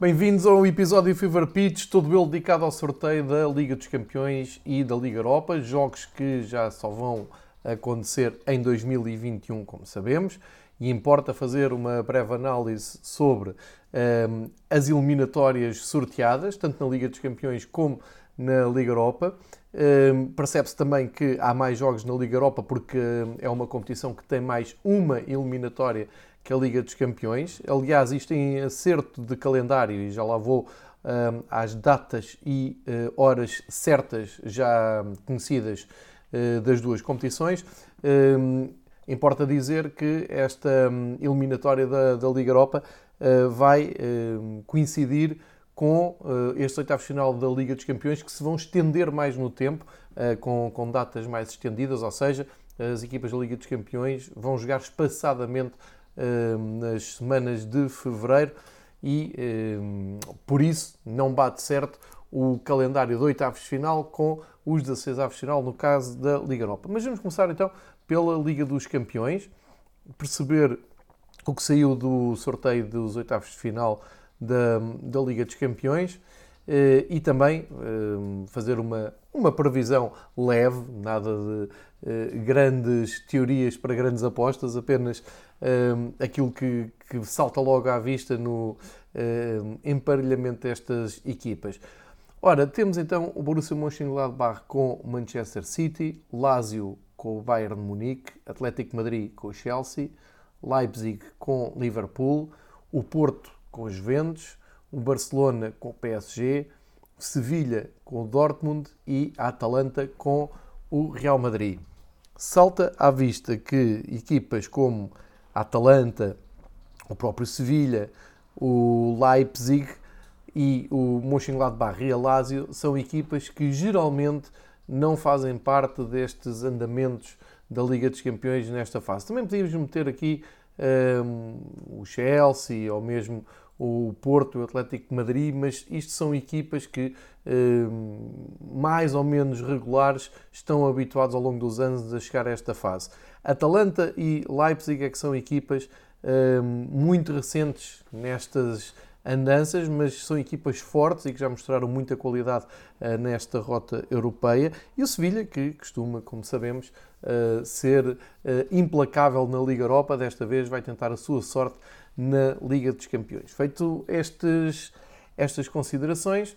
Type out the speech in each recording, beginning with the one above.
Bem-vindos ao episódio Fever Pitch, todo ele dedicado ao sorteio da Liga dos Campeões e da Liga Europa, jogos que já só vão acontecer em 2021, como sabemos, e importa fazer uma breve análise sobre um, ehm, as eliminatórias sorteadas, tanto na Liga dos Campeões como na Liga Europa. Um, ehm, Percebe-se também que há mais jogos na Liga Europa porque é uma competição que tem mais uma eliminatória que a Liga dos Campeões. Aliás, isto em acerto de calendário, e já lá vou um, às datas e uh, horas certas já conhecidas uh, das duas competições. Um, importa dizer que esta um, eliminatória da, da, Liga Europa uh, vai coincidir com estes oitavos final da Liga dos Campeões que se vão estender mais no tempo, com, com datas mais estendidas, ou seja, as equipas da Liga dos Campeões vão jogar espaçadamente nas semanas de fevereiro e por isso não bate certo o calendário de oitavos de final com os 16 avos de final no caso da Liga Europa. Mas vamos começar então pela Liga dos Campeões, perceber o que saiu do sorteio dos oitavos de final da, da Liga dos Campeões eh, e também fazer uma, uma previsão leve, nada de eh, grandes teorias para grandes apostas, apenas aquilo que, que, salta logo à vista no emparelhamento destas equipas. Ora, temos então o Borussia Mönchengladbach com o Manchester City, Lazio com o Bayern Munique, Atlético Madrid com o Chelsea, Leipzig com Liverpool, o Porto com os Juventus, o Barcelona com o PSG, Sevilha com o Dortmund e a Atalanta com o Real Madrid. Salta à vista que equipas como Atalanta, o próprio Sevilha, o Leipzig e o Mönchengladbach e a Lazio são equipas que geralmente não fazem parte destes andamentos da Liga dos Campeões nesta fase. Também podíamos meter aqui um, o Chelsea ou mesmo o Porto, o Atlético de Madrid, mas isto são equipas que um, mais ou menos regulares estão habituados ao longo dos anos a chegar a esta fase. Atalanta e Leipzig é que são equipas uh, muito recentes nestas andanças, mas são equipas fortes e que já mostraram muita qualidade uh, nesta rota europeia. E o Sevilha, que costuma, como sabemos, uh, ser uh, implacável na Liga Europa, desta vez vai tentar a sua sorte na Liga dos Campeões. Feito estes, estas considerações,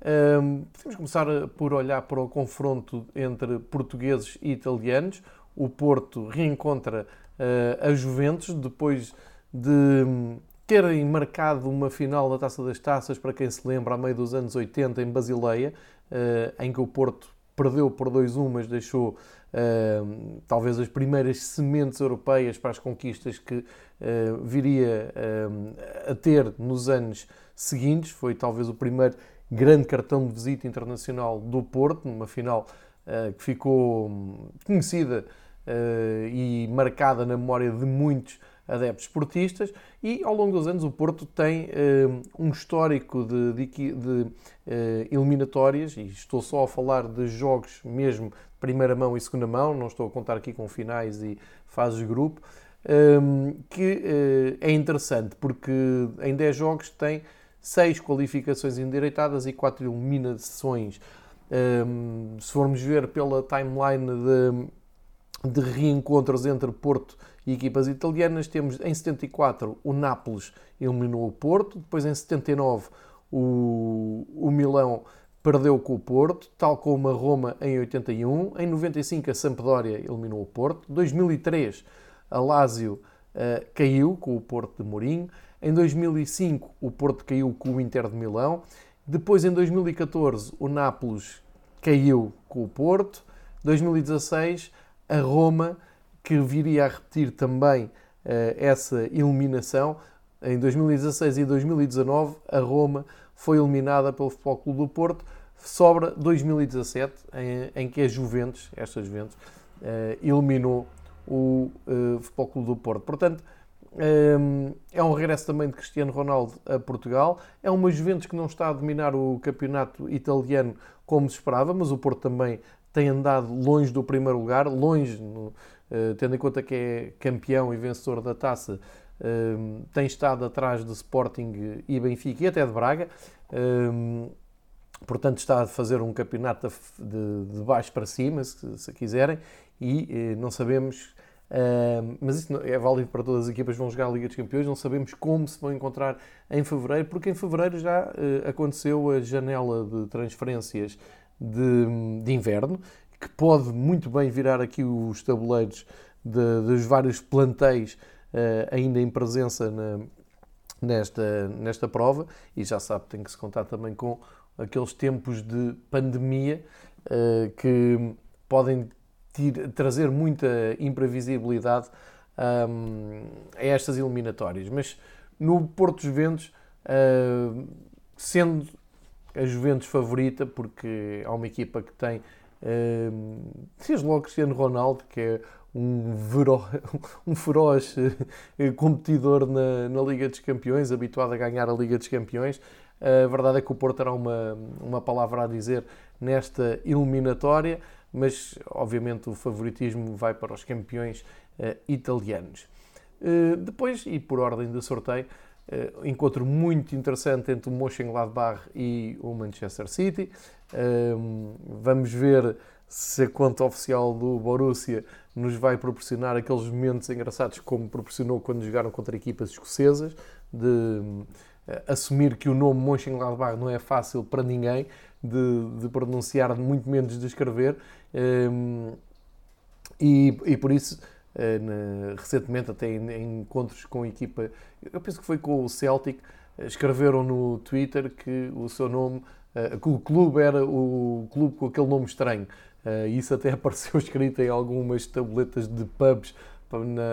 podemos começar por olhar para o confronto entre portugueses e italianos o Porto reencontra uh, a Juventus depois de terem marcado uma final da Taça das Taças, para quem se lembra, a meio dos anos 80 em Basileia, uh, em que o Porto perdeu por 2-1, mas deixou uh, talvez as primeiras sementes europeias para as conquistas que viria a ter nos anos seguintes. Foi talvez o primeiro grande cartão de visita internacional do Porto, numa final que ficou hum, conhecida uh, e marcada na memória de muitos adeptos esportistas e ao longo dos anos o Porto tem uh, um histórico de, de, de uh, eliminatórias e estou só a falar de jogos mesmo primeira mão e segunda mão, não estou a contar aqui com finais e fases de grupo, que é interessante porque em 10 jogos tem 6 qualificações endireitadas e 4 eliminações. Se formos ver pela timeline de de reencontros entre Porto e equipas italianas. Temos em 74 o Nápoles eliminou o Porto, depois em 79 o, o Milão perdeu com o Porto, tal como a Roma em 81. Em 95 a Sampdoria eliminou o Porto. 2003 a Lazio uh, caiu com o Porto de Mourinho. Em 2005 o Porto caiu com o Inter de Milão. Depois em 2014 o Nápoles caiu com o Porto. 2016 a Roma, que viria a repetir também uh, essa eliminação. Em 2016 e 2019, a Roma foi eliminada pelo Futebol Clube do Porto. Sobra 2017, em, em que a Juventus, esta Juventus, uh, eliminou o uh, Futebol Clube do Porto. Portanto, é um regresso também de Cristiano Ronaldo a Portugal. É uma Juventus que não está a dominar o campeonato italiano como se esperava, mas o Porto também tem andado longe do primeiro lugar, longe, uh, tendo em conta que é campeão e vencedor da taça, tem estado atrás de Sporting e Benfica e até de Braga. Portanto, está a fazer um campeonato de, baixo para cima, se, se quiserem, e eh, não sabemos, mas isso é válido para todas as equipas que vão jogar a Liga dos Campeões, não sabemos como se vão encontrar em fevereiro, porque em fevereiro já aconteceu a janela de transferências de, de, inverno, que pode muito bem virar aqui os tabuleiros de, dos vários plantéis uh, ainda em presença na, nesta, nesta prova, e já sabe, tem que se contar também com aqueles tempos de pandemia uh, que podem tir, trazer muita imprevisibilidade um, a estas eliminatórias. Mas no Porto Juventus, uh, sendo a Juventus favorita, porque há uma equipa que tem, uh, seja logo Cristiano Ronaldo, que é um, vero, um feroz uh, competidor na, na Liga dos Campeões, habituado a ganhar a Liga dos Campeões, a verdade é que o Porto terá uma, uma palavra a dizer nesta eliminatória, mas obviamente o favoritismo vai para os campeões uh, italianos. Uh, depois, e por ordem de sorteio, uh, encontro muito interessante entre o Mönchengladbach e o Manchester City. vamos ver se a conta oficial do Borussia nos vai proporcionar aqueles momentos engraçados como proporcionou quando jogaram contra equipas escocesas, de eh, assumir que o nome Mönchengladbach não é fácil para ninguém de, de pronunciar, muito menos de escrever, ehm, e, e por isso, recentemente, até em, encontros com a equipa, eu penso que foi com o Celtic, eh, escreveram no Twitter que o seu nome, que o clube era o clube com aquele nome estranho. Isso até apareceu escrito em algumas tabletas de pubs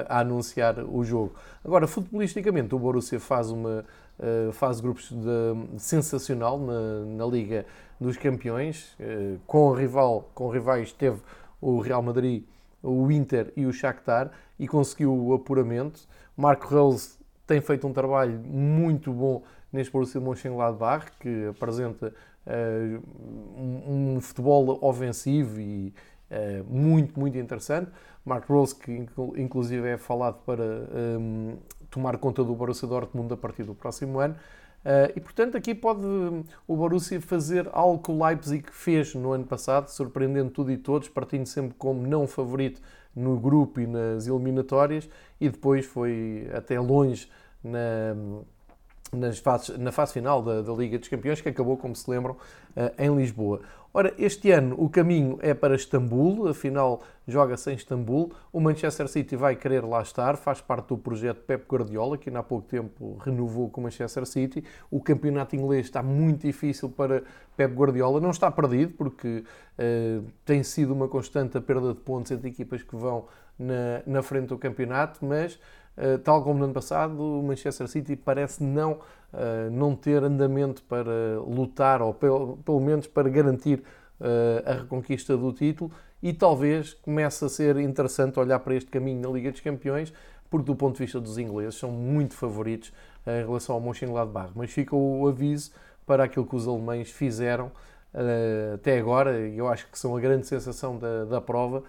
a anunciar o jogo. Agora, futbolisticamente, o Borussia faz uma fase grupos de, sensacional na, na, Liga dos Campeões, com, rival, com rivais teve o Real Madrid, o Inter e o Shakhtar e conseguiu o apuramento. Marco Reus tem feito um trabalho muito bom neste Borussia Mönchengladbach, que apresenta uh, um, um, futebol ofensivo e uh, muito, muito interessante. Mark Rose, que inclusive é falado para um, tomar conta do Borussia Dortmund a partir do próximo ano. Uh, e portanto, aqui pode o Borussia fazer algo que o Leipzig fez no ano passado, surpreendendo tudo e todos, partindo sempre como não favorito no grupo e nas eliminatórias, e depois foi até longe na, nas fases, na fase final da, da, Liga dos Campeões, que acabou, como se lembram, eh, em Lisboa. Ora, este ano o caminho é para Istambul, afinal joga-se em Istambul. O Manchester City vai querer lá estar, faz parte do projeto Pep Guardiola, que há pouco tempo renovou com o Manchester City. O campeonato inglês está muito difícil para Pep Guardiola, não está perdido, porque uh, tem sido uma constante a perda de pontos entre equipas que vão na, na frente do campeonato, mas eh, tal como no ano passado, o Manchester City parece não, uh, não ter andamento para lutar, ou pelo, pelo menos para garantir uh, a reconquista do título, e talvez comece a ser interessante olhar para este caminho na Liga dos Campeões, porque do ponto de vista dos ingleses são muito favoritos em relação ao Mönchengladbach. Mas fica o aviso para aquilo que os alemães fizeram até agora, e eu acho que são a grande sensação da, da prova,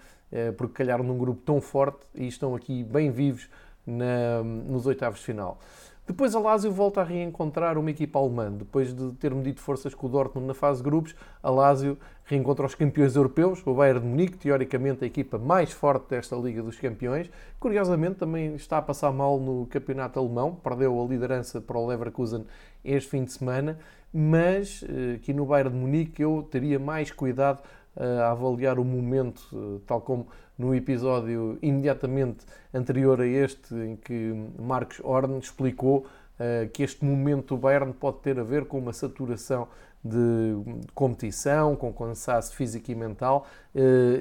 porque calharam num grupo tão forte e estão aqui bem vivos na, nos oitavos de final. Depois a Lazio volta a reencontrar uma equipa alemã. Depois de ter medido forças com o Dortmund na fase de grupos, a Lazio reencontra os campeões europeus, o Bayern de Munique, teoricamente a equipa mais forte desta Liga dos Campeões. Curiosamente também está a passar mal no campeonato alemão, perdeu a liderança para o Leverkusen este fim de semana, mas eh, aqui no Bayern de Munique eu teria mais cuidado a avaliar o momento, eh, tal como no episódio imediatamente anterior a este, em que Marcos Horn explicou uh, que este momento do Bayern pode ter a ver com uma saturação de competição, com cansaço físico e mental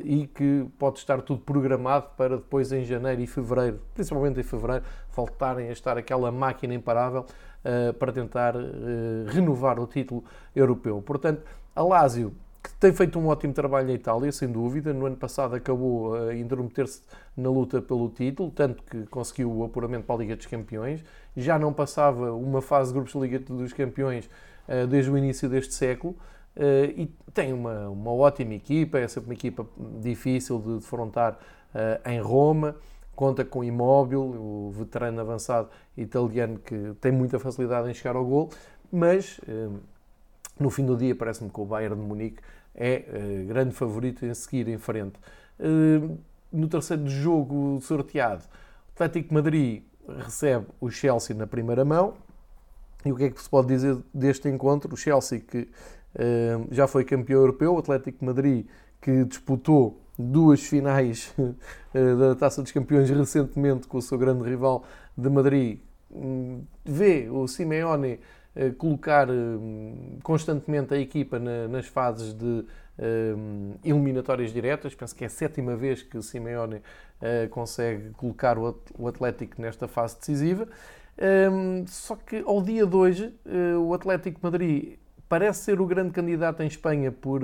e que pode estar tudo programado para depois em janeiro e fevereiro, principalmente em fevereiro, voltarem a estar aquela máquina imparável para tentar renovar o título europeu. Portanto, a Lazio que tem feito um ótimo trabalho na Itália, sem dúvida. No ano passado acabou a intrometer-se na luta pelo título, tanto que conseguiu o apuramento para a Liga dos Campeões. Já não passava uma fase de grupos de Liga dos Campeões uh, desde o início deste século. Uh, e tem uma, uma ótima equipa, é sempre uma equipa difícil de defrontar em Roma. conta com Imóvel, o veterano avançado italiano que tem muita facilidade em chegar ao gol, mas no fim do dia parece-me que o Bayern de Munique é grande favorito em seguir em frente. No terceiro jogo sorteado, o Atlético Madrid recebe o Chelsea na primeira mão. E o que é que se pode dizer deste encontro? O Chelsea que uh, já foi campeão europeu, o Atlético Madrid que disputou duas finais uh, da Taça dos Campeões recentemente com o seu grande rival de Madrid, um, vê o Simeone uh, colocar constantemente a equipa na, nas fases de eliminatórias diretas. Penso que é a sétima vez que o Simeone consegue colocar o, Atlético nesta fase decisiva. Um, só que ao dia de hoje, o Atlético Madrid parece ser o grande candidato em Espanha por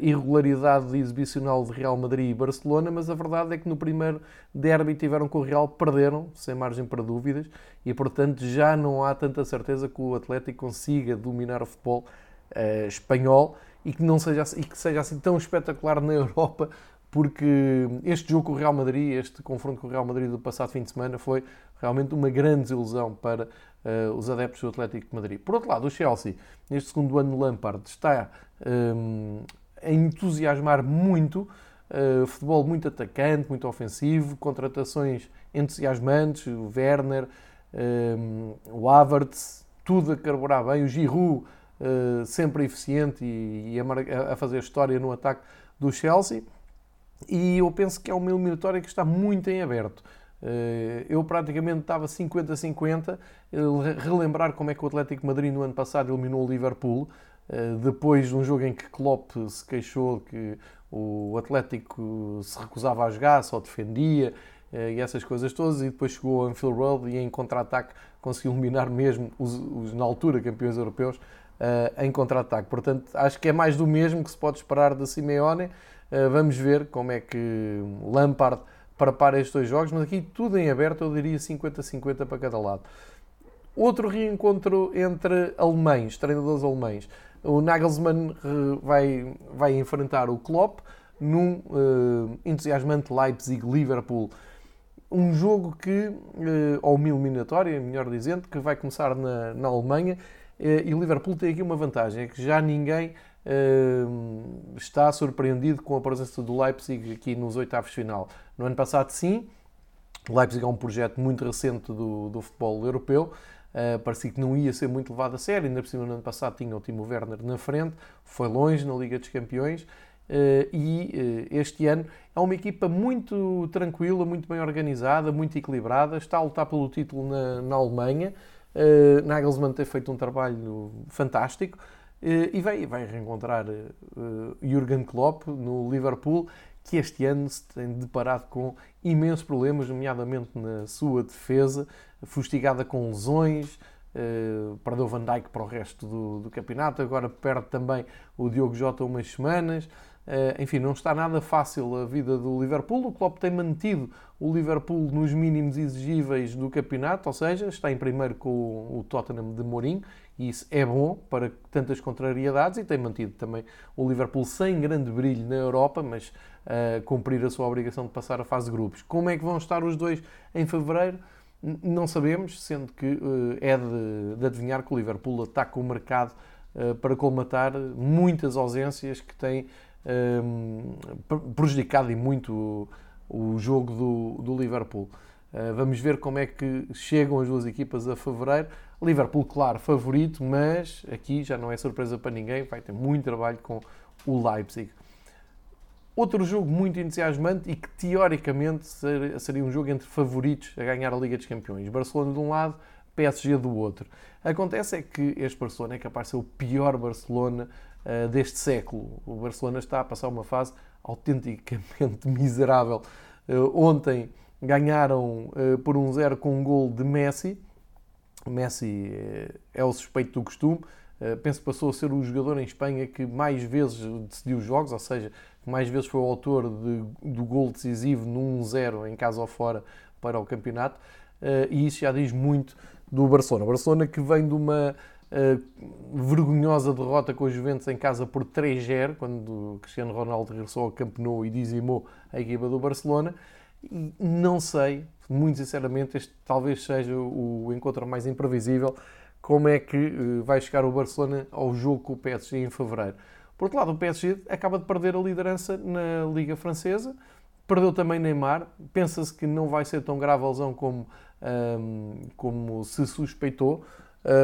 irregularidade exibicional de Real Madrid e Barcelona, mas a verdade é que no primeiro derby tiveram com o Real, perderam, sem margem para dúvidas, e portanto já não há tanta certeza que o Atlético consiga dominar o futebol uh, espanhol e que, não seja, e que seja assim tão espetacular na Europa, porque este jogo com o Real Madrid, este confronto com o Real Madrid do passado fim de semana, foi realmente uma grande desilusão para uh, os adeptos do Atlético de Madrid. Por outro lado, o Chelsea, neste segundo ano de Lampard, está um, a entusiasmar muito. Uh, futebol muito atacante, muito ofensivo, contratações entusiasmantes, o Werner, o Havertz, tudo a carburar bem, o Giroud uh, sempre eficiente e, a, fazer história no ataque do Chelsea. E eu penso que é uma eliminatória que está muito em aberto. Uh, eu praticamente estava 50-50, relembrar como é que o Atlético Madrid no ano passado eliminou o Liverpool, uh, depois de um jogo em que Klopp se queixou que o Atlético se recusava a jogar, só defendia, e essas coisas todas, e depois chegou a Anfield Road e em contra-ataque conseguiu eliminar mesmo os, os, na altura, campeões europeus, uh, em contra-ataque. Portanto, acho que é mais do mesmo que se pode esperar de Simeone. Uh, vamos ver como é que Lampard prepara estes dois jogos, mas aqui tudo em aberto, eu diria 50-50 para cada lado. Outro reencontro entre alemães, treinadores alemães. O Nagelsmann vai, vai enfrentar o Klopp num uh, entusiasmante Leipzig-Liverpool. Um jogo que, uh, ou uma eliminatória, melhor dizendo, que vai começar na, na Alemanha eh, e o Liverpool tem aqui uma vantagem, é que já ninguém uh, está surpreendido com a presença do Leipzig aqui nos oitavos de final. No ano passado, sim, o Leipzig é um projeto muito recente do, do futebol europeu, uh, parecia que não ia ser muito levado a sério, ainda por cima no ano passado tinha o Timo Werner na frente, foi longe na Liga dos Campeões, e uh, este ano é uma equipa muito tranquila, muito bem organizada, muito equilibrada, está a lutar pelo título na, na Alemanha. Uh, Nagelsmann tem feito um trabalho fantástico e vai, vai reencontrar Jürgen Klopp no Liverpool, que este ano se tem deparado com imensos problemas, nomeadamente na sua defesa, fustigada com lesões, perdeu Van Dijk para o resto do, do, campeonato, agora perde também o Diogo Jota umas semanas. Uh, enfim, não está nada fácil a vida do Liverpool. O Klopp tem mantido o Liverpool nos mínimos exigíveis do campeonato, ou seja, está em primeiro com o Tottenham de Mourinho, e isso é bom para tantas contrariedades, e tem mantido também o Liverpool sem grande brilho na Europa, mas uh, cumprir a sua obrigação de passar a fase de grupos. Como é que vão estar os dois em fevereiro? Não sabemos, sendo que uh, é de, de, adivinhar que o Liverpool ataca o mercado para colmatar muitas ausências que tem prejudicado e muito o, jogo do, do Liverpool. Uh, vamos ver como é que chegam as duas equipas a fevereiro. Liverpool, claro, favorito, mas aqui já não é surpresa para ninguém, vai ter muito trabalho com o Leipzig. Outro jogo muito entusiasmante e que teoricamente seria um jogo entre favoritos a ganhar a Liga dos Campeões. Barcelona de um lado, PSG do outro. Acontece é que este Barcelona é capaz de ser o pior Barcelona uh, deste século. O Barcelona está a passar uma fase autenticamente miserável. Uh, ontem ganharam uh, por um zero com um gol de Messi. Messi é o suspeito do costume. penso que passou a ser o jogador em Espanha que mais vezes decidiu os jogos, ou seja, que mais vezes foi o autor de, do gol decisivo num 1-0 em casa ou fora para o campeonato. e isso já diz muito do Barcelona. Barcelona que vem de uma vergonhosa derrota com os Juventus em casa por 3-0, quando Cristiano Ronaldo regressou ao Camp Nou e dizimou a equipa do Barcelona. E não sei, muito sinceramente, este talvez seja o encontro mais imprevisível, como é que uh, vai chegar o Barcelona ao jogo com o PSG em fevereiro. Por outro lado, o PSG acaba de perder a liderança na Liga Francesa, perdeu também Neymar, pensa-se que não vai ser tão grave a lesão como, um, como se suspeitou,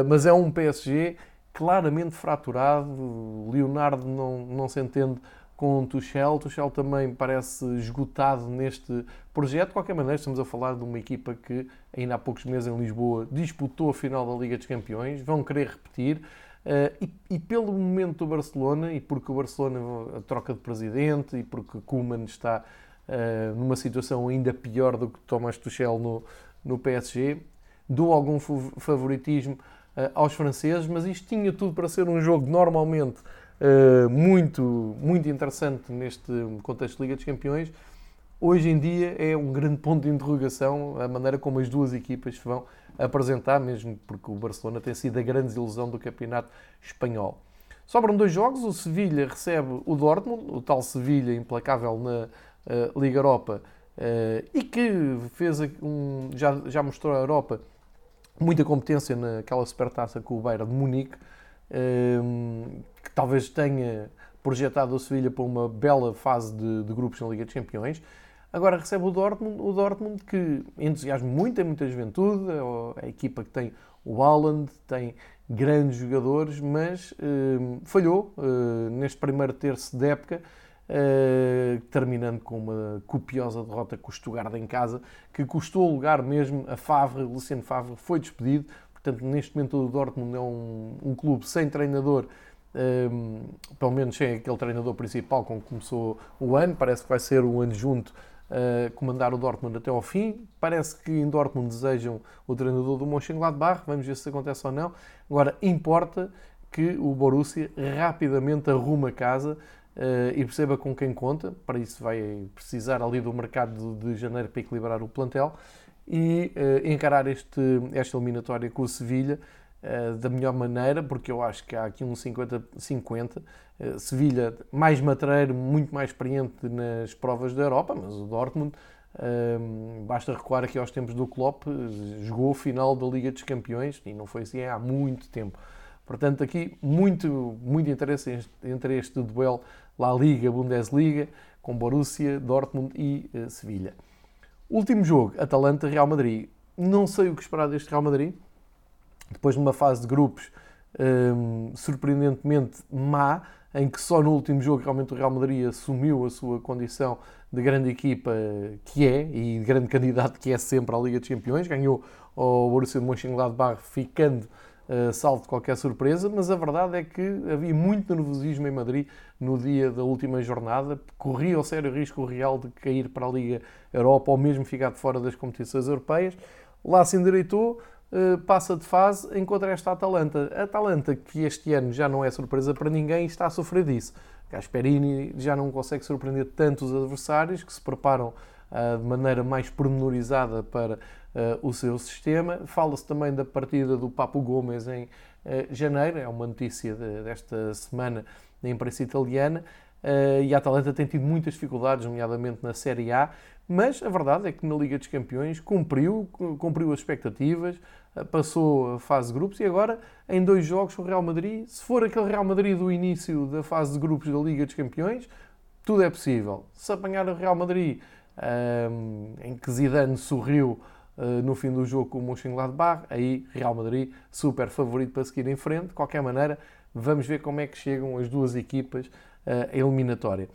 mas é um PSG claramente fraturado, Leonardo não, não se entende com Tuchel. Tuchel também parece esgotado neste projeto. De qualquer maneira, estamos a falar de uma equipa que ainda há poucos meses em Lisboa disputou a final da Liga dos Campeões, vão querer repetir. Uh, e, e, pelo momento do Barcelona, e porque o Barcelona a troca de presidente, e porque Koeman está uh, numa situação ainda pior do que Thomas Tuchel no, no PSG, dou algum favoritismo uh, aos franceses, mas isto tinha tudo para ser um jogo normalmente uh, muito, muito interessante neste contexto de Liga dos Campeões. Hoje em dia é um grande ponto de interrogação a maneira como as duas equipas se vão apresentar, mesmo porque o Barcelona tem sido a grande desilusão do campeonato espanhol. Sobram dois jogos, o Sevilha recebe o Dortmund, o tal Sevilha implacável na uh, Liga Europa uh, e que fez um, já, já mostrou à Europa muita competência naquela supertaça com o Bayern de Munique que talvez tenha projetado o Sevilha para uma bela fase de, de, grupos na Liga dos Campeões. Agora recebe o Dortmund, o Dortmund que entusiasma muito, tem muita juventude, é a equipa que tem o Haaland, tem grandes jogadores, mas uh, falhou uh, neste primeiro terço de época, terminando com uma copiosa derrota com o Stuttgart em casa, que custou o lugar mesmo a Favre, Luciano Favre foi despedido, Portanto, neste momento o Dortmund é um, um clube sem treinador, um, pelo menos sem aquele treinador principal com que começou o ano. Parece que vai ser o adjunto a uh, comandar o Dortmund até ao fim. Parece que em Dortmund desejam o treinador do Mönchengladbach. Vamos ver se acontece ou não. Agora, importa que o Borussia rapidamente arruma casa e perceba com quem conta. Para isso vai precisar ali do mercado de janeiro para equilibrar o plantel e uh, encarar este, esta eliminatória com o Sevilha uh, da melhor maneira, porque eu acho que há aqui um 50-50. Uh, eh, Sevilha mais matreiro, muito mais experiente nas provas da Europa, mas o Dortmund, basta recuar aqui aos tempos do Klopp, jogou a final da Liga dos Campeões e não foi assim há muito tempo. Portanto, aqui muito, muito interesse entre este duelo La Liga, Bundesliga, com Borussia, Dortmund e Sevilha. Último jogo, Atalanta-Real Madrid. Não sei o que esperar deste Real Madrid. Depois de uma fase de grupos um, surpreendentemente má, em que só no último jogo realmente o Real Madrid assumiu a sua condição de grande equipa que é e de grande candidato que é sempre à Liga dos Campeões. Ganhou o Borussia de Mönchengladbach ficando uh, salvo de qualquer surpresa, mas a verdade é que havia muito nervosismo em Madrid no dia da última jornada. Corria o sério risco o Real de cair para a Liga Europa ou mesmo ficar de fora das competições europeias. Lá se endireitou, uh, passa de fase, encontra esta Atalanta. A Atalanta, que este ano já não é surpresa para ninguém, está a sofrer disso. Gasperini já não consegue surpreender tantos adversários que se preparam de maneira mais pormenorizada para uh, o seu sistema. Fala-se também da partida do Papo Gomes em uh, janeiro, é uma notícia de, desta semana na imprensa italiana. E a Atalanta tem tido muitas dificuldades, nomeadamente na Série A, mas a verdade é que na Liga dos Campeões cumpriu, cumpriu as expectativas, passou a fase de grupos e agora em dois jogos com o Real Madrid, se for aquele Real Madrid do início da fase de grupos da Liga dos Campeões, tudo é possível. Se apanhar o Real Madrid em que Zidane sorriu uh, no fim do jogo com o Mönchengladbach, aí Real Madrid super favorito para seguir em frente. De qualquer maneira, vamos ver como é que chegam as duas equipas uh, à eliminatória.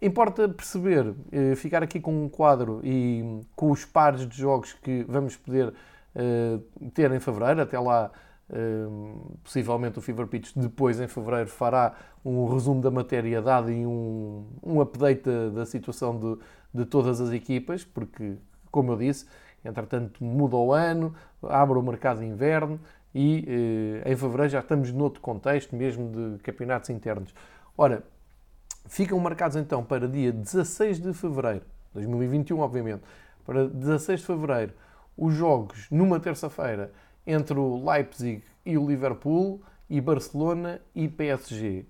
Importa perceber, uh, ficar aqui com um quadro e com os pares de jogos que vamos poder ter em fevereiro, até lá possivelmente o Fever Pitch depois em fevereiro fará um resumo da matéria dada e um, um update da, da situação de, de todas as equipas, porque, como eu disse, entretanto muda o ano, abre o mercado de inverno e eh, em fevereiro já estamos noutro contexto, mesmo de campeonatos internos. Ora, ficam marcados então para dia 16 de fevereiro, 2021, obviamente, para 16 de fevereiro, os jogos numa terça-feira entre o Leipzig e o Liverpool e Barcelona e PSG.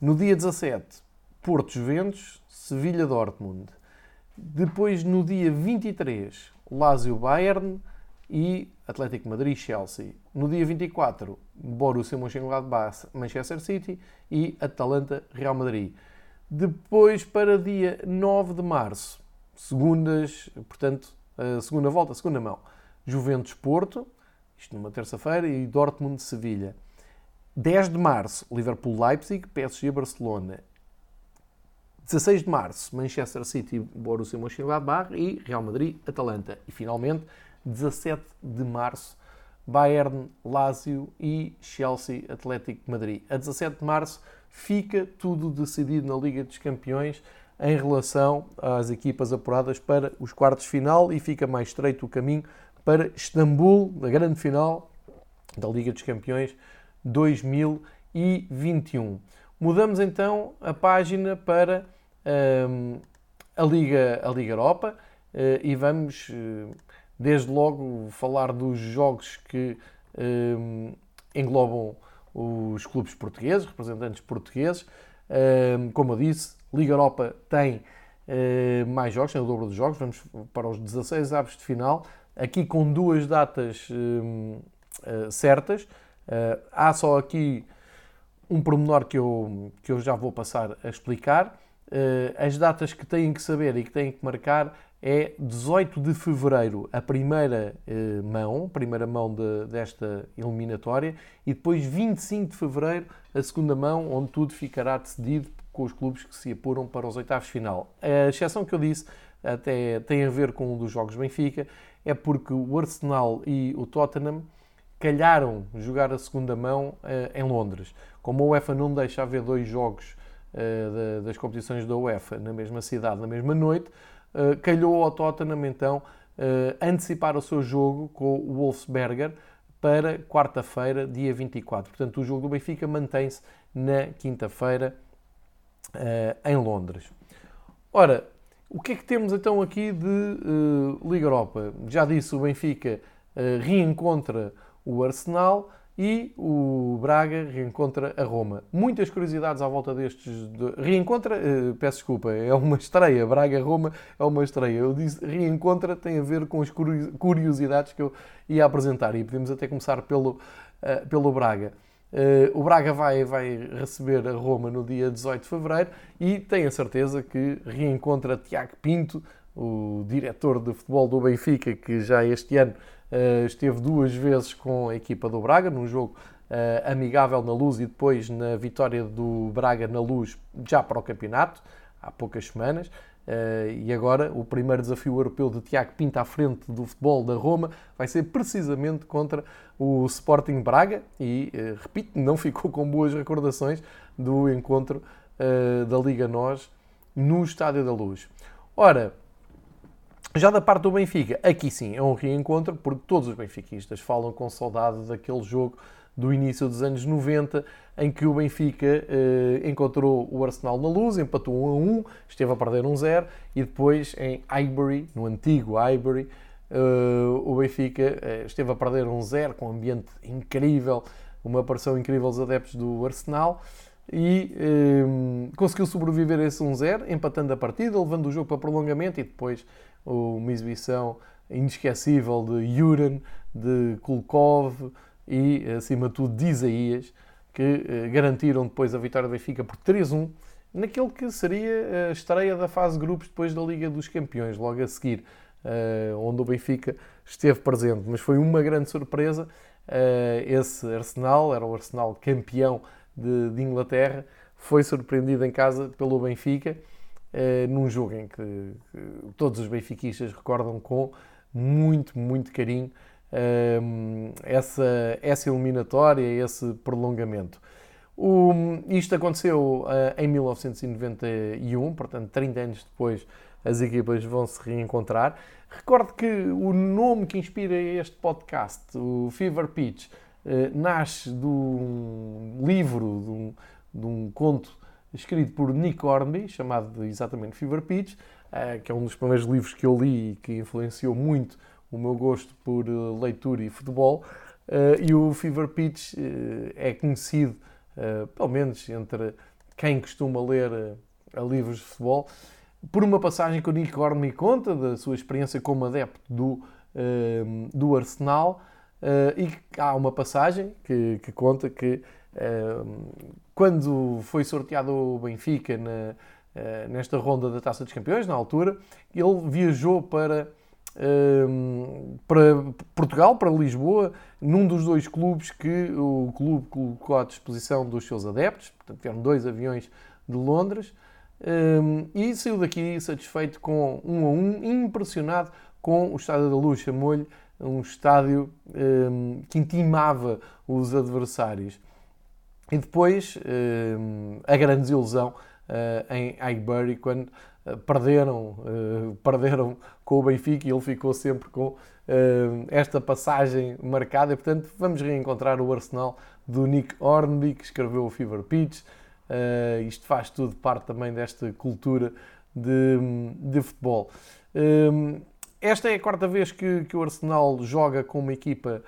No dia 17, Porto Juventus, Sevilha Dortmund. Depois, no dia 23, Lazio Bayern e Atlético Madrid-Chelsea. No dia 24, Borussia Mönchengladbach, Manchester City e Atalanta-Real Madrid. Depois, para dia 9 de março, segundas, portanto, segunda volta, segunda mão, Juventus-Porto, isto numa terça-feira, e Dortmund-Sevilha. 10 de março, Liverpool-Leipzig, PSG-Barcelona. 16 de março, Manchester City, Borussia Mönchengladbach e Real Madrid, Atalanta. E finalmente, 17 de março, Bayern, Lazio e Chelsea, Atlético Madrid. A 17 de março fica tudo decidido na Liga dos Campeões em relação às equipas apuradas para os quartos final e fica mais estreito o caminho para Istambul, na grande final da Liga dos Campeões 2021. Mudamos então a página para um, a, Liga, a Liga Europa uh, e vamos, uh, desde logo, falar dos jogos que um, englobam os clubes portugueses, representantes portugueses. Um, como eu disse, Liga Europa tem uh, mais jogos, tem o dobro dos jogos, vamos para os 16 aves de final, aqui com duas datas certas. há só aqui um pormenor que eu, que eu já vou passar a explicar. Uh, as datas que têm que saber e que têm que marcar é 18 de fevereiro, a primeira uh, mão, primeira mão de, desta eliminatória, e depois 25 de fevereiro, a segunda mão, onde tudo ficará decidido com os clubes que se apuram para os oitavos final. A exceção que eu disse até tem a ver com um dos jogos Benfica, é porque o Arsenal e o Tottenham calharam jogar a segunda mão uh, em Londres. Como a UEFA não deixa haver dois jogos uh, das competições da UEFA na mesma cidade, na mesma noite, uh, calhou ao Tottenham então antecipar o seu jogo com o Wolfsberger para quarta-feira, dia 24. Portanto, o jogo do Benfica mantém-se na quinta-feira em Londres. Ora, o que é que temos então aqui de Liga Europa? Já disse, o Benfica reencontra o Arsenal e o Braga reencontra a Roma. Muitas curiosidades à volta destes. De... Reencontra, uh, peço desculpa, é uma estreia. Braga-Roma é uma estreia. Eu disse reencontra tem a ver com as curiosidades que eu ia apresentar e podemos até começar pelo, uh, pelo Braga. Uh, o Braga vai, vai receber a Roma no dia 18 de fevereiro e tenho a certeza que reencontra Tiago Pinto, o diretor de futebol do Benfica, que já este ano Uh, esteve duas vezes com a equipa do Braga, num jogo uh, amigável na Luz e depois na vitória do Braga na Luz já para o campeonato, há poucas semanas. Uh, e agora o primeiro desafio europeu de Tiago Pinto à frente do futebol da Roma vai ser precisamente contra o Sporting Braga e, repito, não ficou com boas recordações do encontro da Liga NOS no Estádio da Luz. Ora, já da parte do Benfica, aqui sim é um reencontro, porque todos os benfiquistas falam com saudade daquele jogo do início dos anos 90, em que o Benfica eh, encontrou o Arsenal na luz, empatou 1 a 1, esteve a perder 1 0 e depois em Highbury, no antigo Highbury, eh, o Benfica eh, esteve a perder 1 0 com um ambiente incrível, uma aparição incrível dos adeptos do Arsenal e eh, conseguiu sobreviver a esse 1-0, empatando a partida, levando o jogo para prolongamento e depois uma exibição inesquecível de Juran, de Kulkov e, acima de tudo, de Isaías, que eh, garantiram depois a vitória do Benfica por 3-1, naquele que seria a estreia da fase de grupos depois da Liga dos Campeões, logo a seguir, eh, onde o Benfica esteve presente. Mas foi uma grande surpresa. Eh, esse Arsenal, era o Arsenal campeão de, de Inglaterra, foi surpreendido em casa pelo Benfica num jogo em que, todos os benfiquistas recordam com muito, muito carinho essa, essa eliminatória, esse prolongamento. O, isto aconteceu uh, em 1991, portanto, 30 anos depois, as equipas vão se reencontrar. Recordo que o nome que inspira este podcast, o Fever Pitch, uh, nasce de um livro, de um, de um conto escrito por Nick Hornby, chamado exatamente Fever Pitch, eh, que é um dos primeiros livros que eu li e que influenciou muito o meu gosto por eh, leitura e futebol. Eh, e o Fever Pitch é conhecido, pelo menos entre quem costuma ler livros de futebol, por uma passagem que o Nick Horn me conta da sua experiência como adepto do, do Arsenal. e há uma passagem que, que conta que quando foi sorteado o Benfica na, nesta ronda da Taça dos Campeões, na altura, ele viajou para para Portugal, para Lisboa, num dos dois clubes que o clube colocou à disposição dos seus adeptos. Portanto, tiveram dois aviões de Londres. e saiu daqui satisfeito com um a um, impressionado com o Estádio da Luz. Chamou-lhe um estádio que intimava os adversários. E depois, a grande desilusão em Highbury, quando uh, perderam, uh, perderam com o Benfica e ele ficou sempre com esta passagem marcada. E, portanto, vamos reencontrar o Arsenal do Nick Hornby, que escreveu o Fever Pitch. isto faz tudo parte também desta cultura de, de futebol. esta é a quarta vez que, que, o Arsenal joga com uma equipa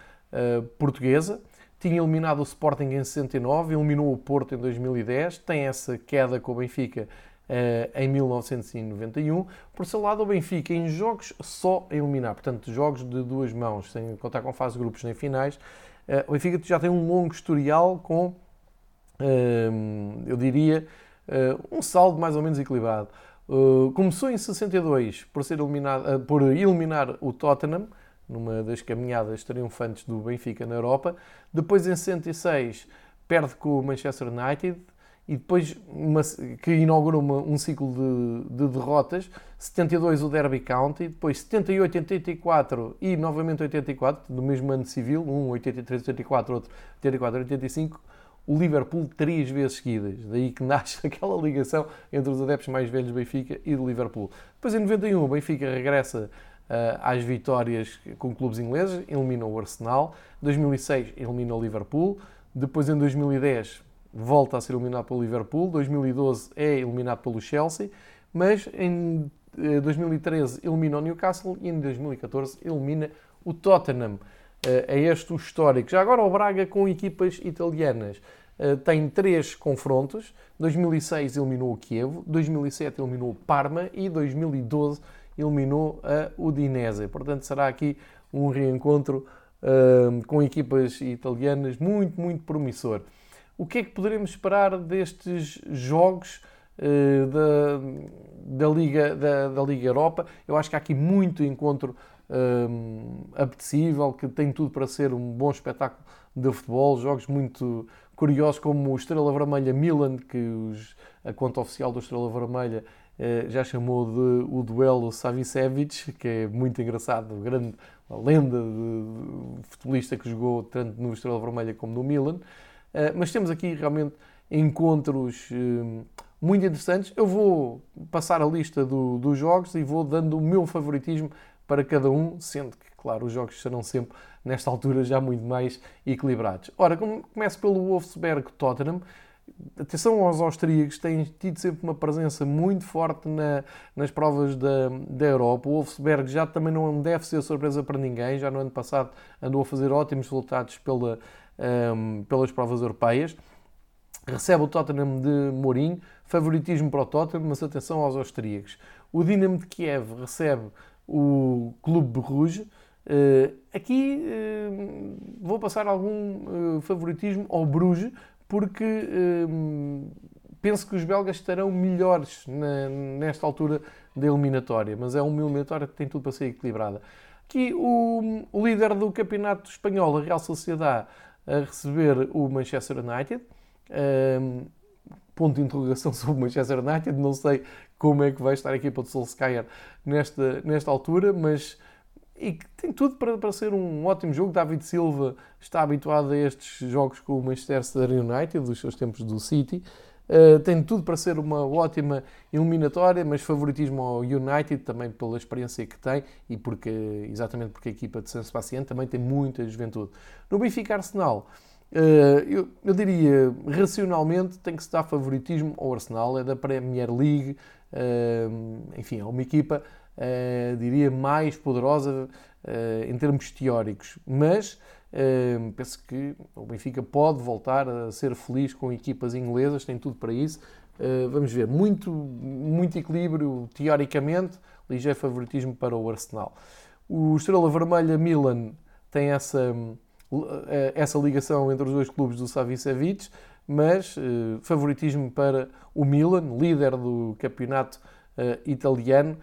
portuguesa tinha eliminado o Sporting em 69, eliminou o Porto em 2010, tem essa queda com o Benfica uh, em 1991. Por seu lado, o Benfica em jogos só a eliminar, portanto, jogos de duas mãos, sem contar com fase de grupos nem finais, uh, o Benfica já tem um longo historial com, uh, eu diria, um saldo mais ou menos equilibrado. começou em 62 por, ser eliminado, por eliminar o Tottenham, numa das caminhadas triunfantes do Benfica na Europa. Depois, em 66, perde com o Manchester United e depois uma, que inaugura uma, um ciclo de, de, derrotas. 72 o Derby County, depois 78, 84 e novamente 84, do mesmo ano civil, um 83, 84, outro 84, 85, o Liverpool três vezes seguidas. Daí que nasce aquela ligação entre os adeptos mais velhos do Benfica e do Liverpool. Depois em 91 o Benfica regressa às vitórias com clubes ingleses, eliminou o Arsenal. 2006 eliminou o Liverpool. Depois em 2010 volta a ser eliminado pelo Liverpool. 2012 é eliminado pelo Chelsea. Mas em 2013 elimina o Newcastle e em 2014 elimina o Tottenham. É este o histórico. Já agora o Braga com equipas italianas tem três confrontos. 2006 eliminou o Kiev, 2007 eliminou o Parma e 2012 eliminou a Udinese. Portanto, será aqui um reencontro uh, com equipas italianas muito, muito promissor. O que é que poderemos esperar destes jogos uh, da, da, Liga, da, da, Liga Europa? Eu acho que há aqui muito encontro uh, apetecível, que tem tudo para ser um bom espetáculo de futebol, jogos muito curiosos como o Estrela Vermelha Milan, que os, a conta oficial do Estrela Vermelha eh, já chamou de o duelo Savicevic, que é muito engraçado, grande lenda de, futebolista que jogou tanto no Estrela Vermelha como no Milan. Eh, mas temos aqui realmente encontros eh, muito interessantes. Eu vou passar a lista do, dos jogos e vou dando o meu favoritismo para cada um, sendo que, claro, os jogos serão sempre, nesta altura, já muito mais equilibrados. Ora, começo pelo Wolfsberg-Tottenham. Atenção aos austríacos, têm tido sempre uma presença muito forte na, nas provas da, da Europa. O Wolfsberg já também não deve ser surpresa para ninguém, já no ano passado andou a fazer ótimos resultados pela, um, pelas provas europeias. Recebe o Tottenham de Mourinho, favoritismo para o Tottenham, mas atenção aos austríacos. O Dinamo de Kiev recebe o Clube Rouge. Uh, aqui uh, vou passar algum uh, favoritismo ao Bruges, porque hum, penso que os belgas estarão melhores na, nesta altura da eliminatória, mas é uma eliminatória que tem tudo para ser equilibrada. Aqui o, o líder do campeonato espanhol, a Real Sociedade, a receber o Manchester United. Um, ponto de interrogação sobre o Manchester United, não sei como é que vai estar a equipa de Solskjaer nesta, nesta altura, mas e que tem tudo para, para ser um ótimo jogo. David Silva está habituado a estes jogos com o Manchester United, dos seus tempos do City. Uh, tem tudo para ser uma ótima eliminatória, mas favoritismo ao United também pela experiência que tem e porque, exatamente porque a equipa de San Sebastián também tem muita juventude. No Benfica Arsenal, uh, eu, eu, diria racionalmente tem que se dar favoritismo ao Arsenal, é da Premier League, uh, enfim, é uma equipa uh, diria, mais poderosa uh, em termos teóricos. Mas Uh, penso que o Benfica pode voltar a ser feliz com equipas inglesas, tem tudo para isso. Uh, vamos ver, muito, muito equilíbrio teoricamente, ligeiro favoritismo para o Arsenal. O Estrela Vermelha Milan tem essa, essa ligação entre os dois clubes do Savicevic, mas uh, favoritismo para o Milan, líder do campeonato italiano,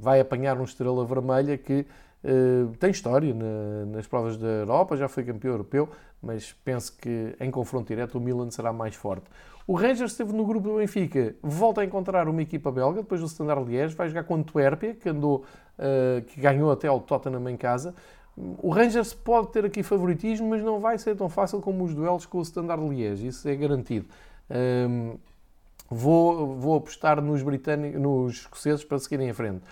vai apanhar um Estrela Vermelha que uh, tem história na, nas provas da Europa, já foi campeão europeu, mas penso que em confronto direto o Milan será mais forte. O Rangers esteve no grupo do Benfica, volta a encontrar uma equipa belga, depois do Standard Liège, vai jogar com o Antuérpia, que, andou, uh, que ganhou até ao Tottenham em casa. O Rangers pode ter aqui favoritismo, mas não vai ser tão fácil como os duelos com o Standard Liège, isso é garantido. Vou, vou apostar nos britânicos, nos escoceses para seguirem em frente.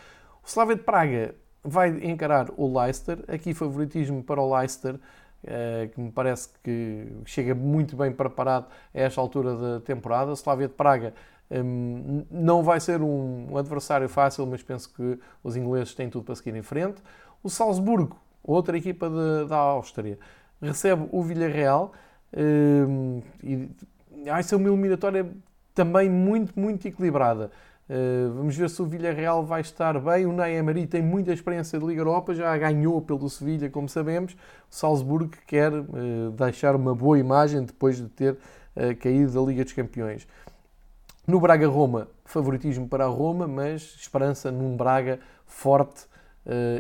O Slavia de Praga vai encarar o Leicester. Aqui favoritismo para o Leicester, eh, que me parece que chega muito bem preparado a esta altura da temporada. O Slavia de Praga hum, não vai ser um adversário fácil, mas penso que os ingleses têm tudo para seguir em frente. O Salzburgo, outra equipa de, da Áustria, recebe o Villarreal. Hum, e vai ser uma eliminatória também muito, muito equilibrada. Uh, vamos ver se o Villarreal vai estar bem. O Ney Emery tem muita experiência de Liga Europa, já ganhou pelo Sevilha, como sabemos. O Salzburgo quer uh, deixar uma boa imagem depois de ter uh, caído da Liga dos Campeões. No Braga-Roma, favoritismo para a Roma, mas esperança num Braga forte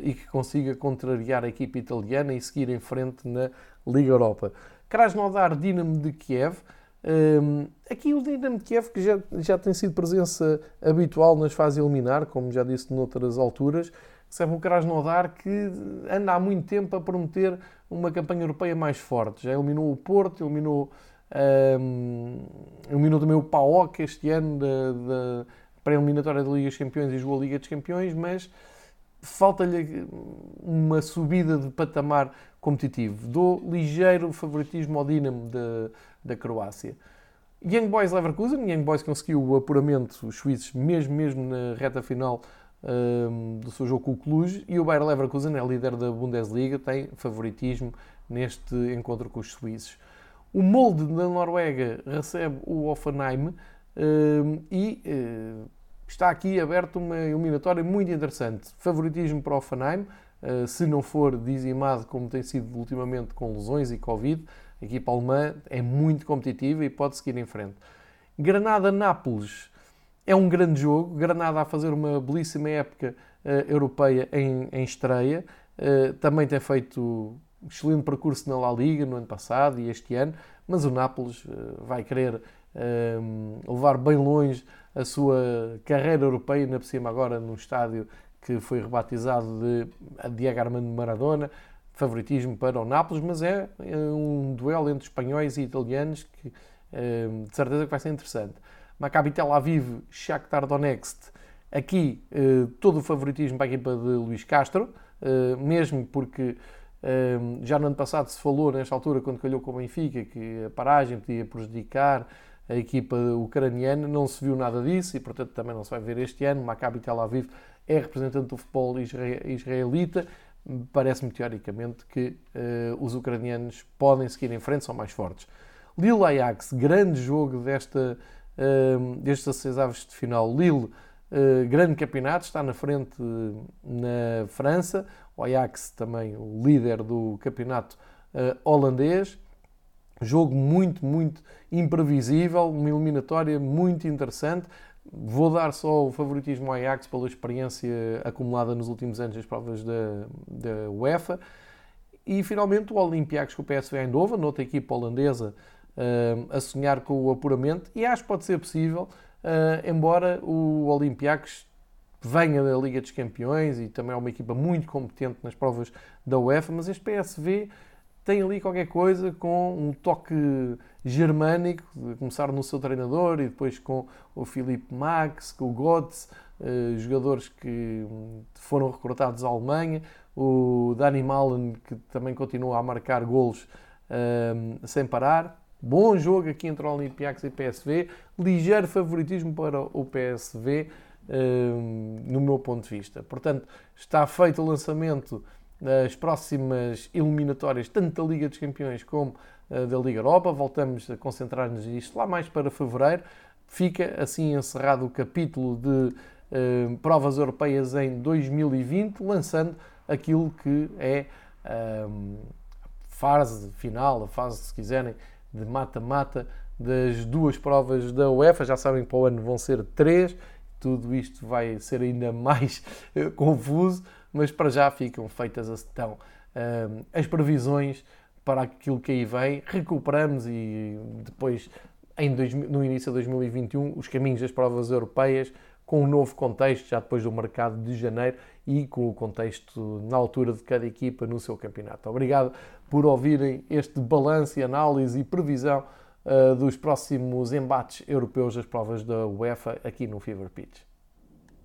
e que consiga contrariar a equipe italiana e seguir em frente na Liga Europa. Krasnodar Dinamo de Kiev. Um, aqui o Dinamo de Kiev, que já, já tem sido presença habitual nas fases eliminar, como já disse noutras alturas, recebe o Krasnodar que anda há muito tempo a prometer uma campanha europeia mais forte. Já eliminou o Porto, eliminou, um, eliminou também o PAOK este ano da, da pré-eliminatória da Liga dos Campeões e jogou a Liga dos Campeões, mas falta-lhe uma subida de patamar competitivo. Dou ligeiro favoritismo ao Dinamo da, da Croácia. Young Boys Leverkusen, Young Boys conseguiu o apuramento, os suíços, mesmo, mesmo na reta final um, do seu jogo com o Cluj, e o Bayer Leverkusen é líder da Bundesliga, tem favoritismo neste encontro com os suíços. O Molde da Noruega recebe o Offenheim um, e uh, está aqui aberto uma eliminatória muito interessante. Favoritismo para o Offenheim, uh, se não for dizimado como tem sido ultimamente com lesões e Covid, a equipa alemã é muito competitiva e pode seguir em frente. Granada-Nápoles é um grande jogo. Granada a fazer uma belíssima época uh, europeia em, em estreia. Uh, também tem feito excelente percurso na La Liga no ano passado e este ano, mas o Nápoles uh, vai querer levar bem longe a sua carreira europeia, ainda por cima agora no estádio que foi rebatizado de Diego Armando Maradona favoritismo para o Nápoles, mas é, é um duelo entre espanhóis e italianos que é, de certeza que vai ser interessante. Maccabi Tel Aviv, Shakhtar Donetsk, aqui é, todo o favoritismo para a equipa de Luís Castro, mesmo porque já no ano passado se falou, nesta altura, quando calhou com o Benfica, que a paragem podia prejudicar a equipa ucraniana, não se viu nada disso e, portanto, também não se vai ver este ano. Maccabi Tel Aviv é representante do futebol israelita parece-me teoricamente que uh, os ucranianos podem seguir em frente, são mais fortes. Lille Ajax, grande jogo desta, uh, destes aves de final. Lille, uh, grande campeonato, está na frente na França. O Ajax também o líder do campeonato holandês. Jogo muito, muito imprevisível, uma eliminatória muito interessante. Vou dar só o favoritismo ao Ajax pela experiência acumulada nos últimos anos nas provas da, da UEFA. E finalmente o Olympiacos com o PSV Eindhoven, outra equipa holandesa, uh, a sonhar com o apuramento. E acho que pode ser possível, uh, embora o Olympiacos venha da Liga dos Campeões e também é uma equipa muito competente nas provas da UEFA, mas este PSV tem ali qualquer coisa com um toque germânico, de começar no seu treinador e depois com o Filipe Max, com o Götze, eh, jogadores que foram recrutados à Alemanha, o Dani Malen, que também continua a marcar golos eh, sem parar. Bom jogo aqui entre o Olympiacos e PSV, ligeiro favoritismo para o PSV, eh, no meu ponto de vista. Portanto, está feito o lançamento as próximas eliminatórias, tanto da Liga dos Campeões como da Liga Europa. Voltamos a concentrar-nos nisto lá mais para fevereiro. Fica assim encerrado o capítulo de uh, provas europeias em 2020, lançando aquilo que é a fase final, a fase, se quiserem, de mata-mata das duas provas da UEFA. Já sabem que para o ano vão ser três. Tudo isto vai ser ainda mais confuso, mas para já ficam feitas então, uh, as previsões para aquilo que aí vem. Recuperamos e depois, em dois, no início de 2021, os caminhos das provas europeias com um novo contexto, já depois do mercado de janeiro e com o contexto na altura de cada equipa no seu campeonato. Obrigado por ouvirem este balanço análise e previsão uh, dos próximos embates europeus das provas da UEFA aqui no Fever Pitch.